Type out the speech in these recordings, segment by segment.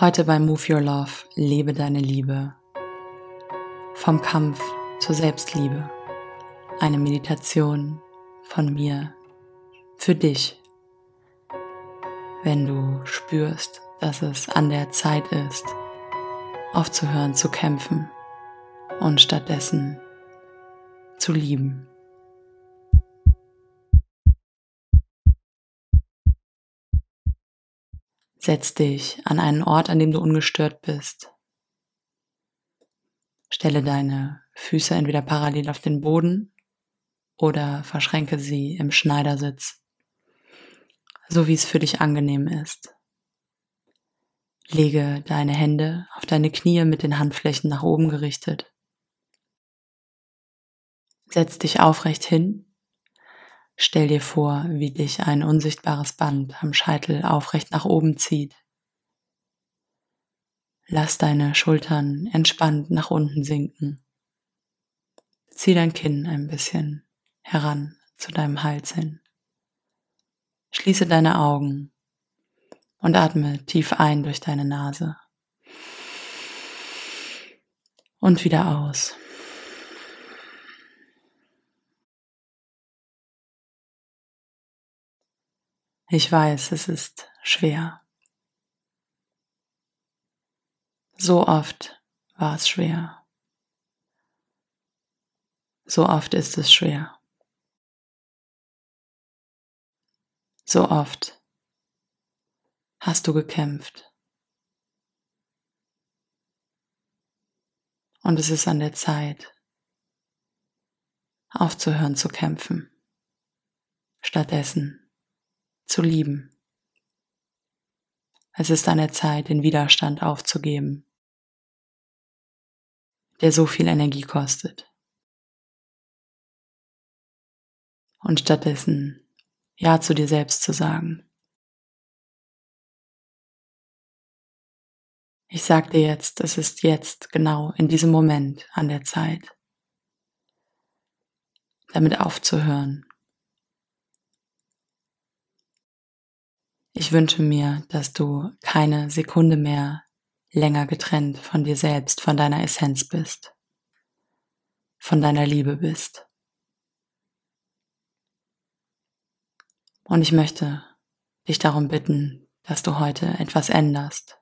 Heute bei Move Your Love lebe deine Liebe. Vom Kampf zur Selbstliebe. Eine Meditation von mir für dich. Wenn du spürst, dass es an der Zeit ist, aufzuhören zu kämpfen und stattdessen zu lieben. Setz dich an einen Ort, an dem du ungestört bist. Stelle deine Füße entweder parallel auf den Boden oder verschränke sie im Schneidersitz, so wie es für dich angenehm ist. Lege deine Hände auf deine Knie mit den Handflächen nach oben gerichtet. Setz dich aufrecht hin Stell dir vor, wie dich ein unsichtbares Band am Scheitel aufrecht nach oben zieht. Lass deine Schultern entspannt nach unten sinken. Zieh dein Kinn ein bisschen heran zu deinem Hals hin. Schließe deine Augen und atme tief ein durch deine Nase. Und wieder aus. Ich weiß, es ist schwer. So oft war es schwer. So oft ist es schwer. So oft hast du gekämpft. Und es ist an der Zeit, aufzuhören zu kämpfen. Stattdessen zu lieben. Es ist an der Zeit, den Widerstand aufzugeben, der so viel Energie kostet. Und stattdessen Ja zu dir selbst zu sagen. Ich sag dir jetzt, es ist jetzt genau in diesem Moment an der Zeit, damit aufzuhören, Ich wünsche mir, dass du keine Sekunde mehr länger getrennt von dir selbst, von deiner Essenz bist, von deiner Liebe bist. Und ich möchte dich darum bitten, dass du heute etwas änderst,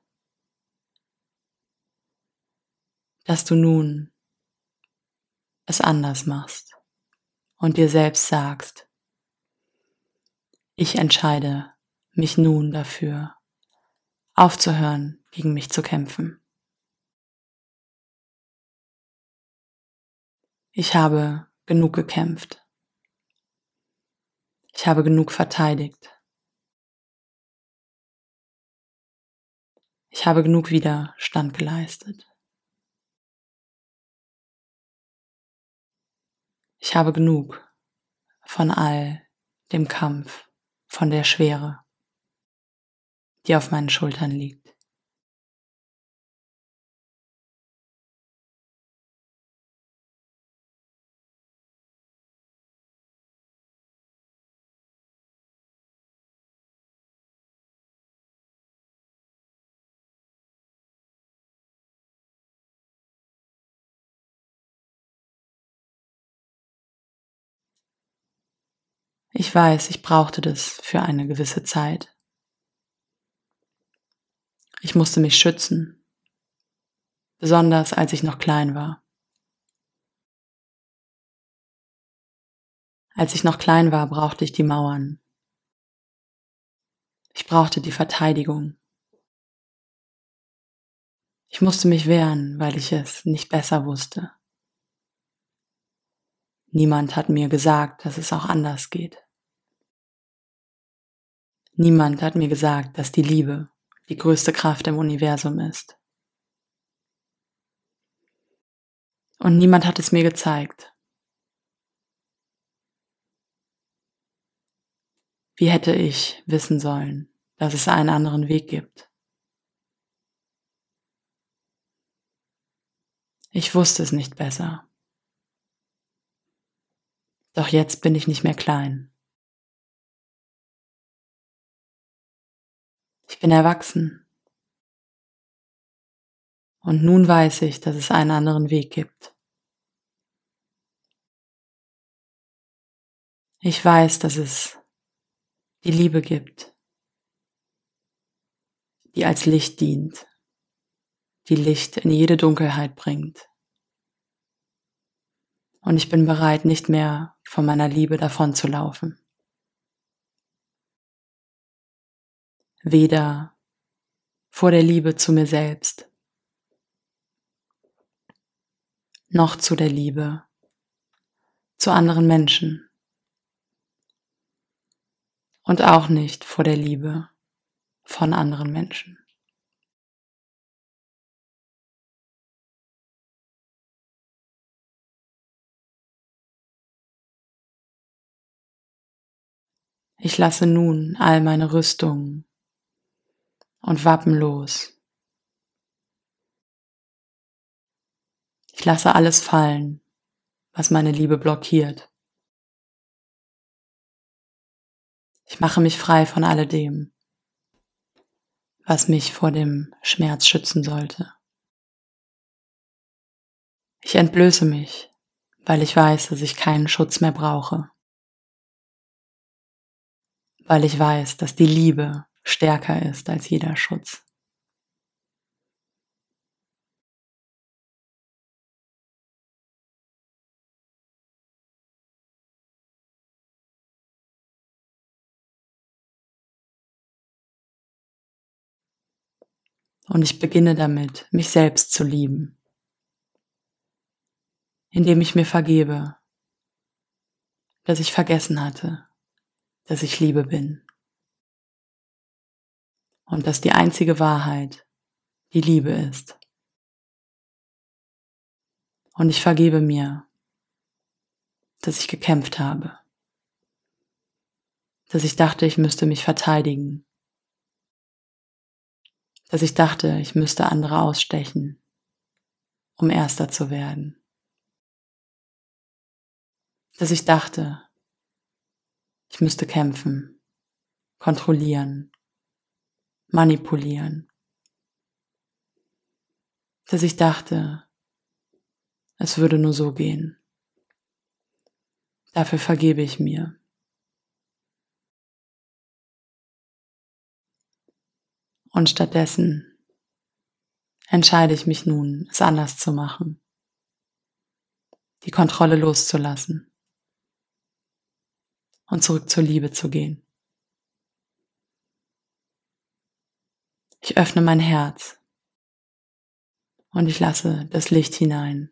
dass du nun es anders machst und dir selbst sagst, ich entscheide mich nun dafür, aufzuhören, gegen mich zu kämpfen. Ich habe genug gekämpft. Ich habe genug verteidigt. Ich habe genug Widerstand geleistet. Ich habe genug von all dem Kampf, von der Schwere die auf meinen Schultern liegt. Ich weiß, ich brauchte das für eine gewisse Zeit. Ich musste mich schützen, besonders als ich noch klein war. Als ich noch klein war, brauchte ich die Mauern. Ich brauchte die Verteidigung. Ich musste mich wehren, weil ich es nicht besser wusste. Niemand hat mir gesagt, dass es auch anders geht. Niemand hat mir gesagt, dass die Liebe die größte Kraft im Universum ist. Und niemand hat es mir gezeigt. Wie hätte ich wissen sollen, dass es einen anderen Weg gibt? Ich wusste es nicht besser. Doch jetzt bin ich nicht mehr klein. Ich bin erwachsen. Und nun weiß ich, dass es einen anderen Weg gibt. Ich weiß, dass es die Liebe gibt, die als Licht dient, die Licht in jede Dunkelheit bringt. Und ich bin bereit, nicht mehr von meiner Liebe davon zu laufen. Weder vor der Liebe zu mir selbst, noch zu der Liebe zu anderen Menschen und auch nicht vor der Liebe von anderen Menschen. Ich lasse nun all meine Rüstungen und Wappen los. Ich lasse alles fallen, was meine Liebe blockiert. Ich mache mich frei von alledem, was mich vor dem Schmerz schützen sollte. Ich entblöße mich, weil ich weiß, dass ich keinen Schutz mehr brauche. Weil ich weiß, dass die Liebe stärker ist als jeder Schutz. Und ich beginne damit, mich selbst zu lieben, indem ich mir vergebe, dass ich vergessen hatte, dass ich Liebe bin und dass die einzige Wahrheit die Liebe ist. Und ich vergebe mir, dass ich gekämpft habe, dass ich dachte, ich müsste mich verteidigen dass ich dachte, ich müsste andere ausstechen, um erster zu werden. Dass ich dachte, ich müsste kämpfen, kontrollieren, manipulieren. Dass ich dachte, es würde nur so gehen. Dafür vergebe ich mir. Und stattdessen entscheide ich mich nun, es anders zu machen, die Kontrolle loszulassen und zurück zur Liebe zu gehen. Ich öffne mein Herz und ich lasse das Licht hinein.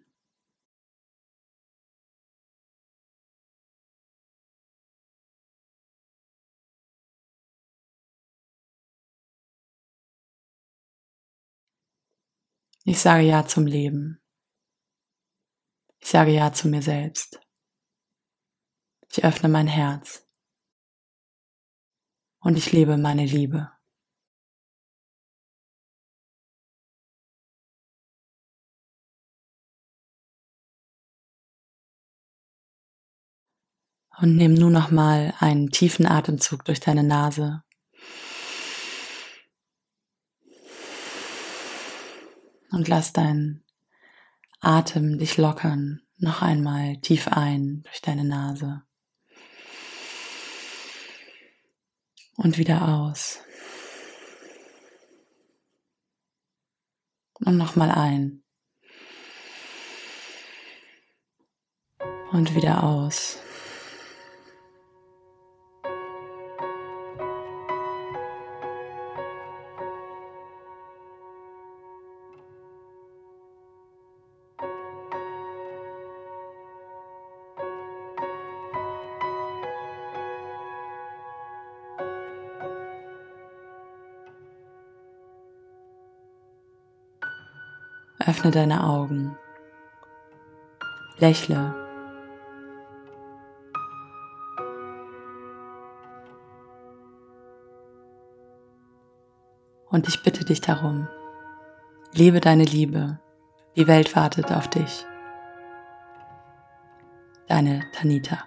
Ich sage Ja zum Leben. Ich sage Ja zu mir selbst. Ich öffne mein Herz. Und ich lebe meine Liebe. Und nimm nun nochmal einen tiefen Atemzug durch deine Nase und lass deinen Atem dich lockern. Noch einmal tief ein durch deine Nase. Und wieder aus. Und nochmal ein. Und wieder aus. Öffne deine Augen. Lächle. Und ich bitte dich darum, lebe deine Liebe. Die Welt wartet auf dich. Deine Tanita.